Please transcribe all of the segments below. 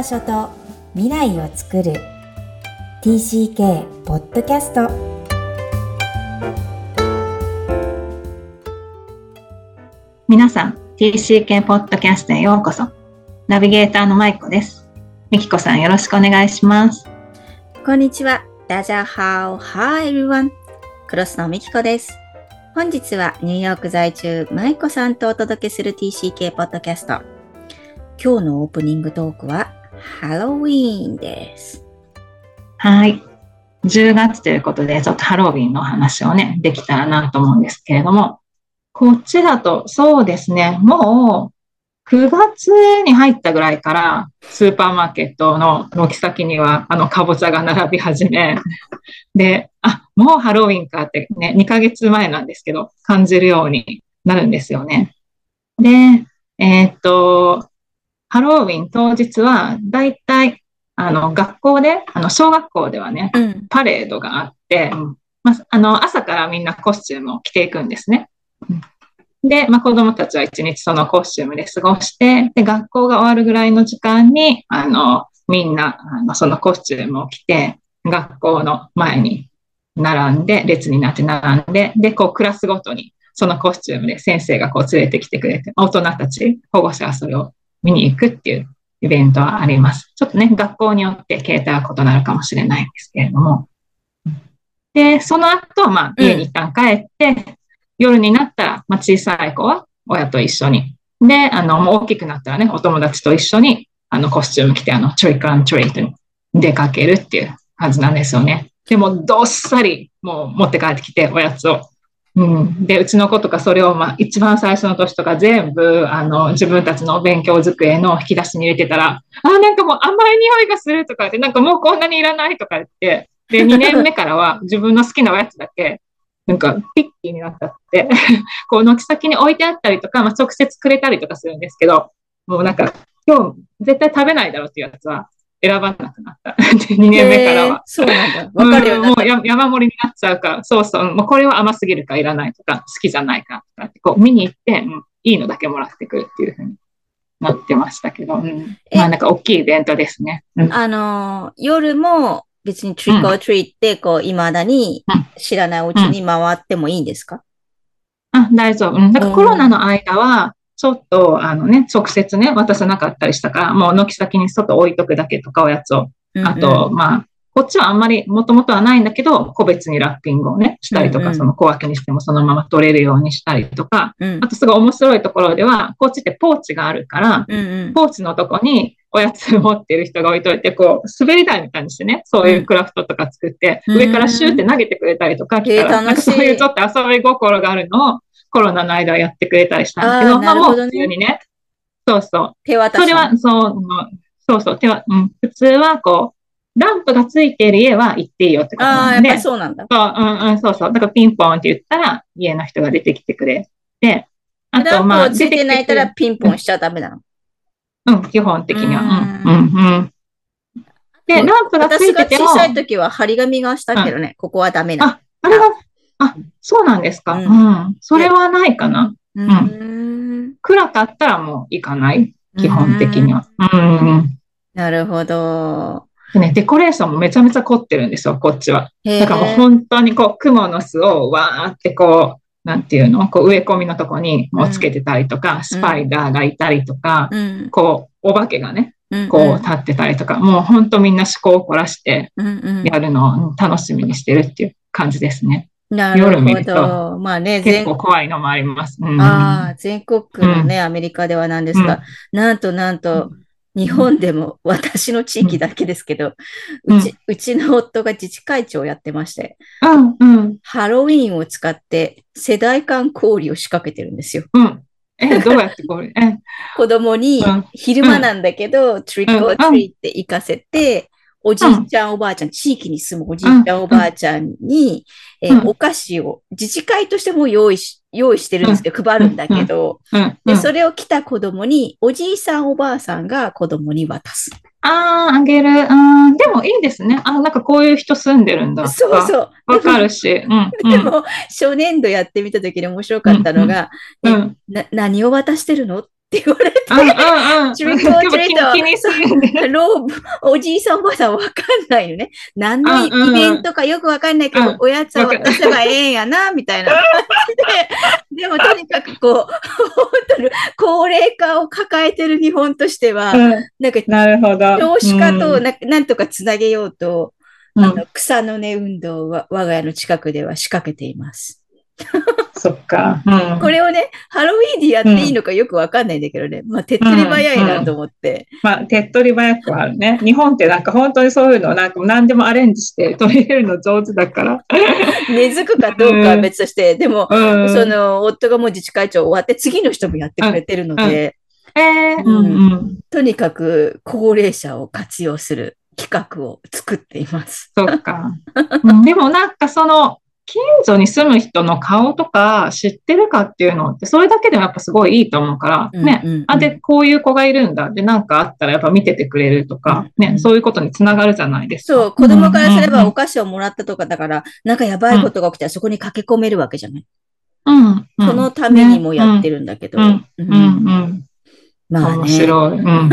場所と未来を作る。TCK ポッドキャスト皆さん TCK ポッドキャストへようこそ。ナビゲーターのマイコです。みきこさんよろしくお願いします。こんにちは。ダジャハオ。ハイルワンクロスのみきこです。本日はニューヨーク在住マイコさんとお届けする TCK ポッドキャスト今日のオープニングトークはハロウィーンです。はい。10月ということで、ちょっとハロウィンの話をね、できたらなと思うんですけれども、こっちだと、そうですね、もう9月に入ったぐらいから、スーパーマーケットの軒先には、あの、かぼちゃが並び始め、で、あ、もうハロウィンかってね、2ヶ月前なんですけど、感じるようになるんですよね。で、えー、っと、ハロウィン当日は、だいたい、あの、学校で、あの、小学校ではね、うん、パレードがあって、まあ、あの、朝からみんなコスチュームを着ていくんですね。で、まあ、子供たちは一日そのコスチュームで過ごして、で、学校が終わるぐらいの時間に、あの、みんな、あの、そのコスチュームを着て、学校の前に並んで、列になって並んで、で、こう、クラスごとに、そのコスチュームで先生がこう連れてきてくれて、大人たち、保護者はそれを見に行くっていうイベントはあります。ちょっとね、学校によって形態は異なるかもしれないんですけれども。で、その後、まあ、家に一旦帰って、うん、夜になったら、まあ、小さい子は親と一緒に。で、あの、もう大きくなったらね、お友達と一緒に、あの、コスチューム着て、あの、トリックアントリートに出かけるっていうはずなんですよね。でも、どっさり、もう持って帰ってきて、おやつを。うん、で、うちの子とかそれを、まあ、一番最初の年とか全部、あの、自分たちの勉強机の引き出しに入れてたら、あ、なんかもう甘い匂いがするとかって、なんかもうこんなにいらないとか言って、で、2年目からは 自分の好きなおやつだけ、なんかピッキーになったって、こう、軒先に置いてあったりとか、まあ、直接くれたりとかするんですけど、もうなんか、今日絶対食べないだろうっていうやつは、選ばなくなった。2年目からは。そうなんだ。わかるよ、もう山盛りになっちゃうから、そうそう、もうこれは甘すぎるかいらないとか、好きじゃないかとかって、こう見に行って、うん、いいのだけもらってくるっていうふうになってましたけど、うん、まあなんか大きいイベントですね。うん、あの、夜も別にトリックオートリーって、こう、未だに知らないうちに回ってもいいんですか、あ、大丈夫。うん。だからコロナの間は、ちょっと、あのね、直接ね、渡さなかったりしたから、もう軒先に外置いとくだけとかおやつを。あと、うん。うん、まあ、こっちはあんまりもともとはないんだけど、個別にラッピングをね、したりとか、うんうん、その小分けにしてもそのまま取れるようにしたりとか、うん、あとすごい面白いところでは、こっちってポーチがあるから、うんうん、ポーチのとこにおやつ持ってる人が置いといて、こう、滑り台みたいにしてね、そういうクラフトとか作って、うん、上からシューって投げてくれたりとか、来たら、なんかそういうちょっと遊び心があるのを、コロナの間はやってくれたりしたんだけど、まあもう普通にね、そうそう。手渡し。それは、そう、そうそう、手は、うん、普通はこう、ランプがついている家は行っていいよってことなんで。ああ、やっぱそうなんだ。そう、うんうん、そうそう。だからピンポンって言ったら、家の人が出てきてくれて、あと、まあ、ついてないたらピンポンしちゃダメなのうん、基本的には。うん、うん、うん。で、ランプがついてても。私が小さい時は張り紙がしたけどね、うん、ここはダメな。あ、あれは、あ、そうなんですか。うん。うん、それはないかな。うん。暗かったらもう行かない。基本的には。うん。なるほど。ね、デコレーションもめちゃめちゃ凝ってるんですよ、こっちは。だからもう本当にこう、蜘蛛の巣をわーってこう、なんていうの？こう植え込みのとこにもうつけてたりとか、うん、スパイダーがいたりとか、うん、こう、お化けがね、こう立ってたりとか、もう本当みんな思考を凝らしてやるのを楽しみにしてるっていう感じですね。なるほど。まあね、結構怖いのもあります。うん、ああ、全国区のね、うん、アメリカではなんですが、うん、なんとなんと、日本でも私の地域だけですけど、うち、うちの夫が自治会長をやってまして、うんうん、ハロウィーンを使って世代間交流を仕掛けてるんですよ。うん。え、どうやってこれ 子供に昼間なんだけど、トリックオートリーって行かせて、おじいちゃん、おばあちゃん、地域に住むおじいちゃん、おばあちゃんに、えー、お菓子を自治会としても用意し、用意してるんですけど、配るんだけど、で、それを来た子供に、おじいさん、おばあさんが子供に渡す。ああ、あげる。うん。でもいいですね。あなんかこういう人住んでるんだ。そうそう。わかるし。うん、でも、初年度やってみたときに面白かったのが、うん、な何を渡してるの？って言われて、うんうんうん。トリックオアトリー。ローブ、おじいさんおばあさんわかんないのね。何のイベントかよくわかんないけど、うんおやつは渡せばええんやな、みたいな感じで。でもとにかくこう、本当に高齢化を抱えてる日本としては、うんなんかなるほど。少子化とうんななんとかつなげようと、うんあの草の根運動は我が家の近くでは仕掛けています。そっか。うんこれをね、ハロウィーンでやっていいのかよくわかんないんだけどね、まあ手っ取り早いなと思って。まあ、手っ取り早くはあるね。日本ってなんか本当にそういうのなんか何でもアレンジして取り入れるの上手だから。根付くかどうかは別として、でも、うん。その、夫がもう自治会長終わって、次の人もやってくれてるので、えー、うんうん。とにかく高齢者を活用する企画を作っています。そっか。うんでもなんかその、近所に住む人の顔とか知ってるかっていうのって、それだけでもやっぱすごいいいと思うから、ね。うんうんうんあ、で、こういう子がいるんだ。で、なんかあったらやっぱ見ててくれるとか、ね。うんうんそういうことにつながるじゃないですか。そう、子供からすればうんお菓子をもらったとかだから、なんかやばいことが起きたらそこに駆け込めるわけじゃない？うん、うん。そのためにもやってるんだけど。うんううんん、うん。面まあね、白い。うん、うん。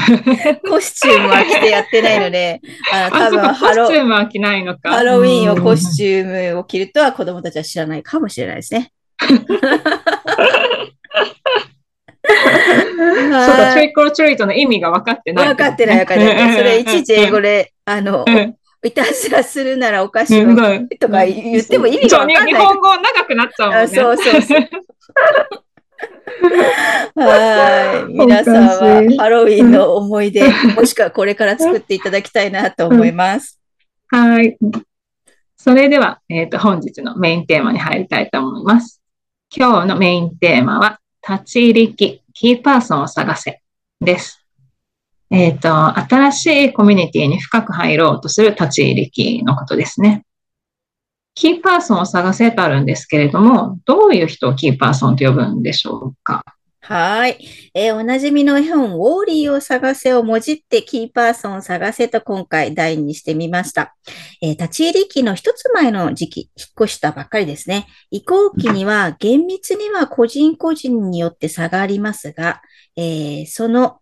コスチュームは着てやってないので、あの多分ハロスチュームは着ないのか。ハロウィーンをコスュチュームを着るとは子供たちは知らないかもしれないですね。そうか、トリックオートリートの意味が分かってない、分かってない分かってない。それいちいち英語で、あの、うんいたずらするならお菓子をうんとか言っても意味が分かんない。そう日本語長くなっちゃうもんね。あそうそうそう。はい。皆さんはいハロウィンの思い出、もしくはこれから作っていただきたいなと思います。はい。それでは、えっ、と、本日のメインテーマに入りたいと思います。今日のメインテーマは、立ち入り機、キーパーソンを探せです。えっ、と、新しいコミュニティに深く入ろうとする立ち入り機のことですね。キーパーソンを探せとあるんですけれども、どういう人をキーパーソンと呼ぶんでしょうか？はい。えーおなじみの絵本、ウォーリーを探せをもじってキーパーソンを探せと今回題にしてみました。えー立ち入り期の一つ前の時期、引っ越したばっかりですね。移行期には厳密には個人個人によって差がありますが、えーその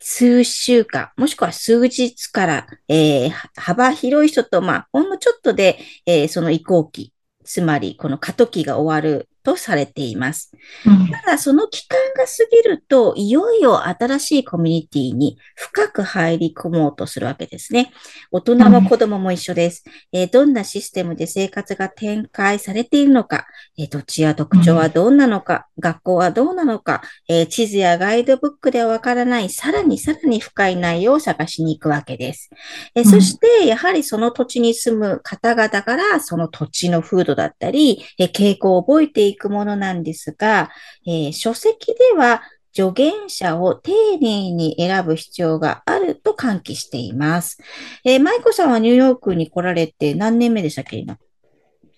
数週間、もしくは数日から、えー幅広い人と、まあ、ほんのちょっとで、えーその移行期、つまりこの過渡期が終わるとされています。うんただ、その期間が過ぎると、いよいよ新しいコミュニティに深く入り込もうとするわけですね。大人も子供も一緒です。えーどんなシステムで生活が展開されているのか、えー土地や特徴はどんなのか、学校はどうなのか、えー地図やガイドブックではわからない、さらにさらに深い内容を探しに行くわけです。えそして、やはりその土地に住む方々から、その土地の風土だったり、えー傾向を覚えていくものなんですが、えー書籍では助言者を丁寧に選ぶ必要があると喚起しています。えー、舞子さんはニューヨークに来られて何年目でしたっけ今？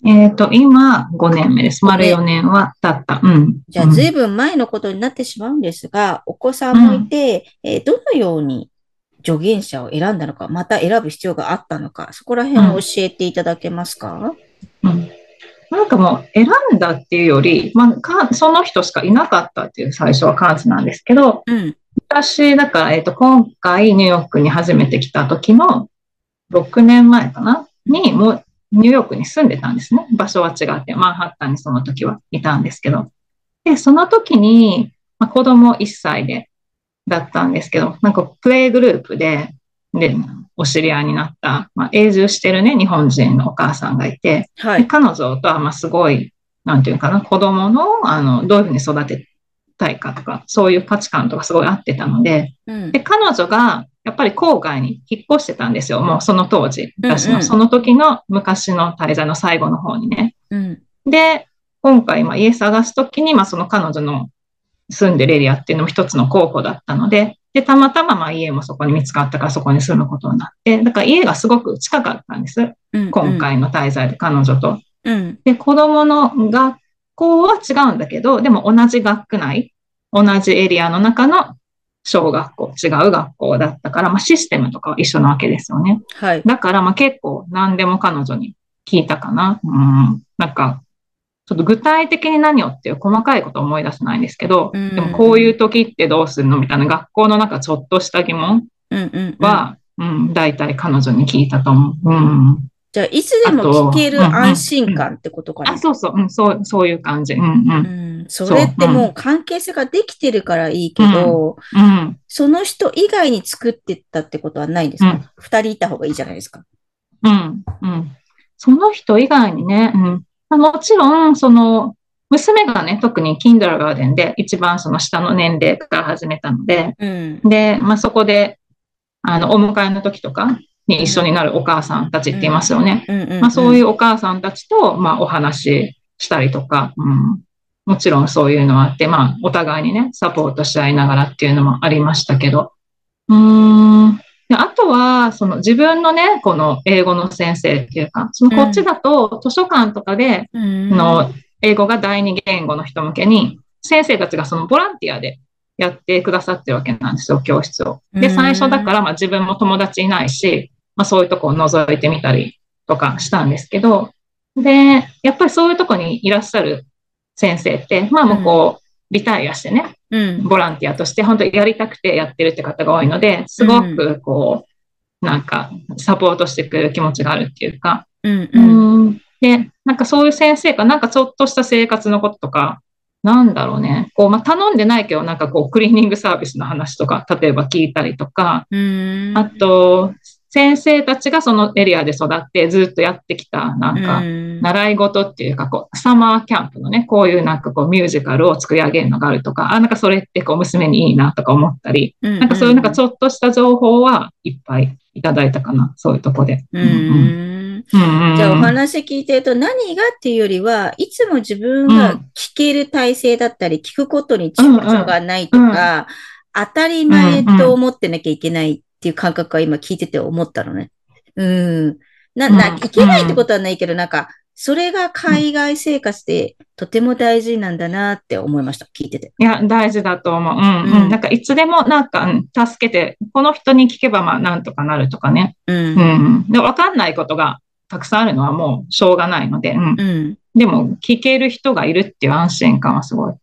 えっ、と、今5年目です。丸4年は経った。うん。じゃあ、ずいぶん前のことになってしまうんですが、お子さんもいて、えーどのように助言者を選んだのか、また選ぶ必要があったのか、そこら辺を教えていただけますか、うんなんかもう選んだっていうより、まあ、かその人しかいなかったっていう最初は感じなんですけど、うん。私、だから、えっ、と、今回ニューヨークに初めて来た時の6年前かな？に、もうニューヨークに住んでたんですね。場所は違って、マンハッタンにその時はいたんですけど。で、その時に、まあ、子供1歳で、だったんですけど、なんかプレイグループで、で、お知り合いになった、まあ、永住してるね、日本人のお母さんがいて、ではい。彼女とは、まあ、すごい、なんていうかな、子供の、あの、どういうふうに育てたいかとか、そういう価値観とかすごい合ってたので、うんで、。彼女が、やっぱり郊外に引っ越してたんですよ。もうその当時。私うんうんのその時の昔の滞在の最後の方にね。うん。で、今回、まあ、家探す時に、まあ、その彼女の住んでるエリアっていうのも一つの候補だったので、で、たまたま、まあ、家もそこに見つかったからそこに住むことになって、だから家がすごく近かったんです。うん。今。回の滞在で彼女と。うん。で、子供の学校は違うんだけど、でも同じ学区内、同じエリアの中の小学校、違う学校だったから、まあ、システムとかは一緒なわけですよね。はい。だから、まあ、結構何でも彼女に聞いたかな。うん。なんか、ちょっと具体的に何をっていう細かいことを思い出せないんですけど、うん、でもこういう時ってどうするのみたいな学校の中ちょっとした疑問は、うん、うん、大体彼女に聞いたと思う。うん、じゃあ、いつでも聞ける安心感ってことかな、あ、そうそう、うん、そう、そういう感じ。うん、うん。それってもう関係性ができてるからいいけど、うん、その人以外に作ってったってことはないんですか？二、人いた方がいいじゃないですか。うん、うん。その人以外にね、うんもちろん、その、娘がね、特にキンダーガーデンで一番その下の年齢から始めたので、うん、で、まあ、そこで、あの、お迎えの時とかに一緒になるお母さんたちって言いますよね。まあ、そういうお母さんたちと、まあ、お話ししたりとか、うん、もちろんそういうのはあって、まあ、お互いにね、サポートし合いながらっていうのもありましたけど、うーん、あとは、その自分のね、この英語の先生っていうか、そのこっちだと図書館とかで、うん、の英語が第二言語の人向けに、先生たちがそのボランティアでやってくださってるわけなんですよ、教室を。で、最初だから、まあ自分も友達いないし、まあそういうとこを覗いてみたりとかしたんですけど、で、やっぱりそういうとこにいらっしゃる先生って、まあもうこう、リタイアしてね、うん、ボランティアとして本当にやりたくてやってるって方が多いので、すごくこう、なんかサポートしてくれる気持ちがあるっていうか、うんうん、で、なんかそういう先生がなんかちょっとした生活のこととか、なんだろうね。こう、まあ、頼んでないけど、なんかこう、クリーニングサービスの話とか、例えば聞いたりとか、あと、先生たちがそのエリアで育ってずっとやってきた、なんか、習い事っていうか、こう、サマーキャンプのね、こういうなんかこう、ミュージカルを作り上げるのがあるとか、あ、なんかそれってこう、娘にいいなとか思ったり、なんかそういうなんかちょっとした情報はいっぱいいただいたかな、そういうとこで。うん、じゃあお話聞いてると何がっていうよりは、いつも自分が聞ける体制だったり、聞くことに躊躇がないとか、当たり前と思ってなきゃいけないっていう感覚は今聞いてて思ったのね。うん。な、な、いけないってことはないけど、なんか、それが海外生活でとても大事なんだなって思いました。聞いてて。いや、大事だと思う。うん、うん。なんか、いつでもなんか、うん、助けて、この人に聞けば、まあ、なんとかなるとかね。うん。うん。で、わかんないことがたくさんあるのはもうしょうがないので、うん。うん、でも、聞ける人がいるっていう安心感はすごい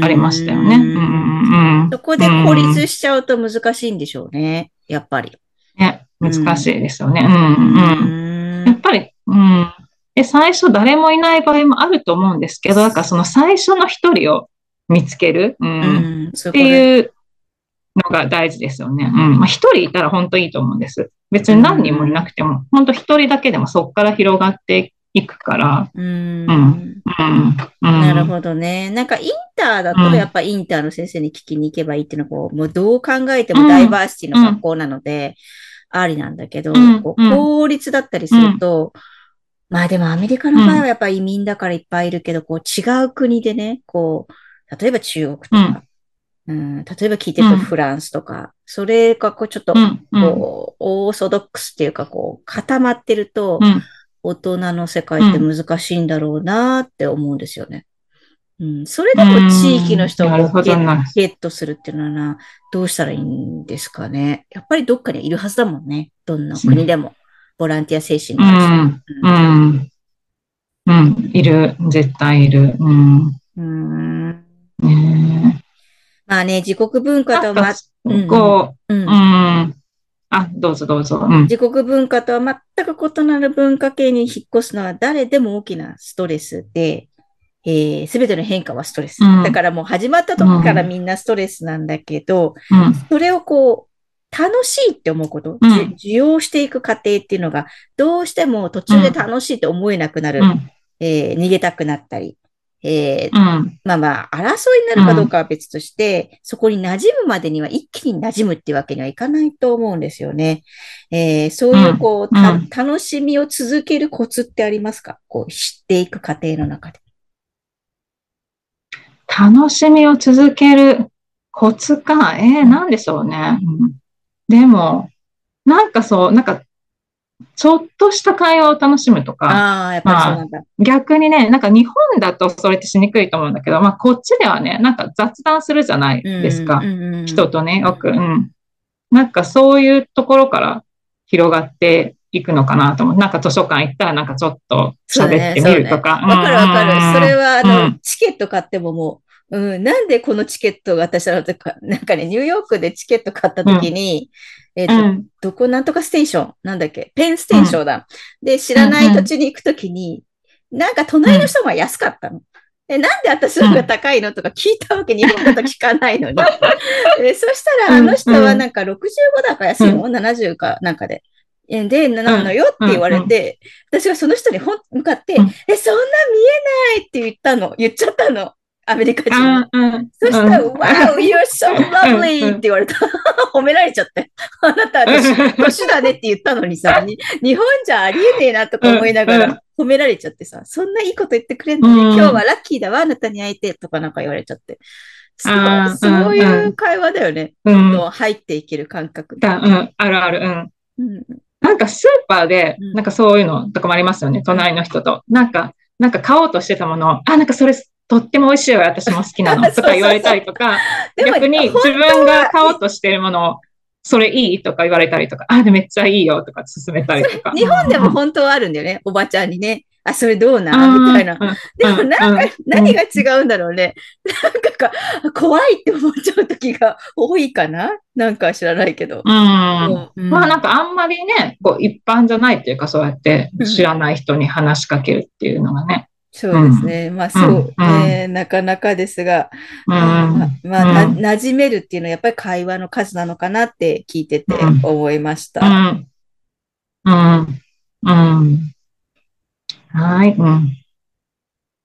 ありましたよね。うん。うん、そこで孤立しちゃうと難しいんでしょうね。やっぱり。ね、難しいですよね。うん、うん。やっぱり、うん。で、最初誰もいない場合もあると思うんですけど、だからその最初の一人を見つける、うん、っていうのが大事ですよね。うん。まあ一人いたら本当いいと思うんです。別に何人もいなくても、本当一人だけでもそこから広がっていくから。うん。うん。なるほどね。なんかインターだとやっぱインターの先生に聞きに行けばいいっていうのはこう、もうどう考えてもダイバーシティの学校なので、ありなんだけど、こう公立だったりすると、まあでもアメリカの場合はやっぱ移民だからいっぱいいるけど、こう違う国でね、こう、例えば中国とか、うん、例えば聞いてるとフランスとか、それがこうちょっと、こう、オーソドックスっていうかこう固まってると、大人の世界って難しいんだろうなって思うんですよね。うん、それでも地域の人をゲットするっていうのはな、どうしたらいいんですかね。やっぱりどっかにいるはずだもんね。どんな国でも。ボランティア精神の人。うん。うん。いる。絶対いる。うん。うん。ねまあね、自国文化とま、こう、うん。うんあ、どうぞどうぞ。うん、自国文化とは全く異なる文化圏に引っ越すのは誰でも大きなストレスで、す、えー、べ、ての変化はストレス、うん、だからもう始まった時からみんなストレスなんだけど、うん、それをこう、楽しいって思うこと、うん、受容していく過程っていうのが、どうしても途中で楽しいって思えなくなる、えー、逃げたくなったり、えー、うん、まあまあ、争いになるかどうかは別として、うん、そこに馴染むまでには一気に馴染むっていうわけにはいかないと思うんですよね。えー、そういう、こう、うん、楽しみを続けるコツってありますか？こう、知っていく過程の中で。楽しみを続けるコツか。えー、なんでしょうね。でも、なんかそう、なんかちょっとした会話を楽しむとか、あやっぱりそうなんだ、まあ、逆にね、なんか日本だとそれってしにくいと思うんだけど、まあこっちではね、なんか雑談するじゃないですか。人とね、よく、うん。なんかそういうところから広がって行くのかなと思う。なんか図書館行ったらなんかちょっと喋ってみるとか。わ、ねね、かるわかる。それは、あの、うん、チケット買ってももう、うん、なんでこのチケットが私は、なんかね、ニューヨークでチケット買った時に、うん、えっ、ー、と、うん、どこなんとかステーションなんだっけ？ペンステーションだ。で、知らない土地に行くときに、なんか隣の人が安かったの。え、なんで私の方が高いのとか聞いたわけ？に、日本語と聞かないのに。えそしたら、あの人はなんか65だか安いの、うん、?70 かなんかで。で、なのよって言われて、私がその人に向かって、え、そんな見えないって言ったの、言っちゃったの。アメリカ人。そしたら、Wow, you're so lovely! って言われた。褒められちゃって。あなた、私、年だねって言ったのにさ、日本じゃありえねえなとか思いながら褒められちゃってさ、そんないいこと言ってくれんのに、今日はラッキーだわ、あなたに会えてとかなんか言われちゃって。そうそういう会話だよね。うん、入っていける感覚。うん、あるある、うん。うん、なんかスーパーで、なんかそういうのとかもありますよね、隣の人と。なんか、なんか買おうとしてたもの、あ、なんかそれとっても美味しいわ、私も好きなの とか言われたりとか、逆に自分が買おうとしてるものを、それいいとか言われたりとか、あ、でめっちゃいいよとか勧めたりとか。日本でも本当はあるんだよね、おばちゃんにね。あ、それどうなみたいな。でもなんか、何が違うんだろうね。なんか怖いって思っちゃう時が多いかな？なんか知らないけど。うん。まあなんかあんまりね、こう一般じゃないっていうかそうやって知らない人に話しかけるっていうのがね。そうですね。うん、まあそう、うん、えー、なかなかですが、うん、ままあ、な、馴染めるっていうのはやっぱり会話の数なのかなって聞いてて思いました。うん。うん。うん。はい。うん。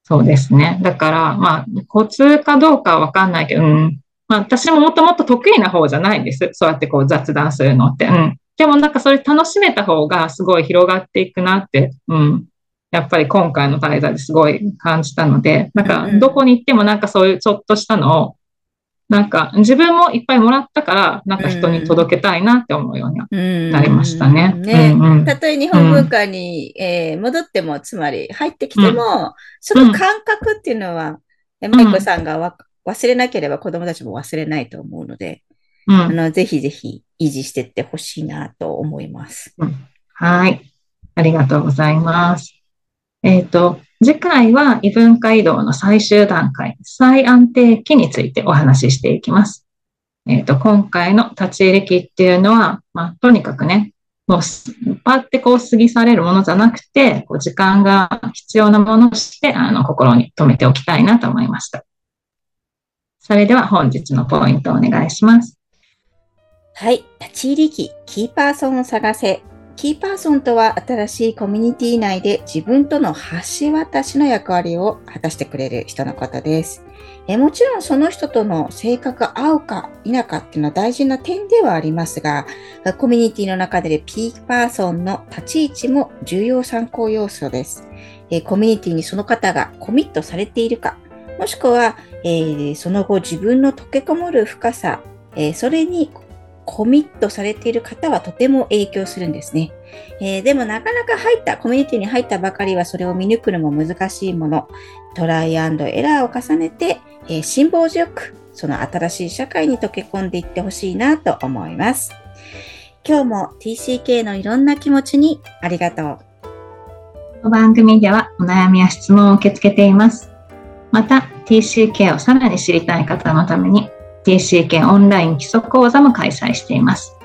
そうですね。だから、まあ、コツかどうかはわかんないけど、うん。まあ、私ももともと得意な方じゃないんです。そうやってこう雑談するのって。うん。でもなんかそれ楽しめた方がすごい広がっていくなって、うん。やっぱり今回の滞在ですごい感じたので、なんかどこに行ってもなんかそういうちょっとしたのを、なんか自分もいっぱいもらったから、なんか人に届けたいなって思うようになりましたね。ね、たとえ日本文化に、えー、戻っても、つまり入ってきても、その感覚っていうのは、マイコさんがわ忘れなければ子供たちも忘れないと思うので、うん、あのぜひぜひ維持していってほしいなと思います、うん。はい。ありがとうございます。えっ、ー、と、次回は異文化移動の最終段階、再安定期についてお話ししていきます。えっ、ー、と、今回の立ち入り期っていうのは、まあ、とにかくね、もう、パってこう過ぎ去れるものじゃなくて、こう時間が必要なものとして、あの、心に留めておきたいなと思いました。それでは本日のポイントをお願いします。はい。立ち入り期、キーパーソンを探せキーパーソンとは新しいコミュニティ内で自分との橋渡しの役割を果たしてくれる人のことです。えもちろんその人との性格が合うか否かっていうのは大事な点ではありますが、コミュニティの中でキーパーソンの立ち位置も重要参考要素です。えコミュニティにその方がコミットされているか、もしくは、えー、その後自分の溶け込むる深さ、えー、それにコミットされている方はとても影響するんですね。えー、でもなかなか入った、コミュニティに入ったばかりはそれを見抜くのも難しいもの。トライアンドエラーを重ねて、えー、辛抱強く、その新しい社会に溶け込んでいってほしいなと思います。今日も TCK のいろんな気持ちにありがとう。この番組ではお悩みや質問を受け付けています。また TCK をさらに知りたい方のために TCK オンライン基礎講座も開催しています。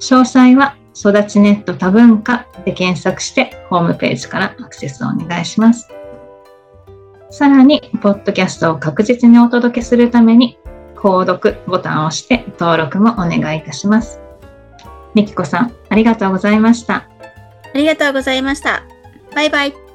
詳細は育ちネット多文化で検索してホームページからアクセスをお願いします。さらに、ポッドキャストを確実にお届けするために、購読ボタンを押して登録もお願いいたします。みきこさん、ありがとうございました。ありがとうございました。バイバイ。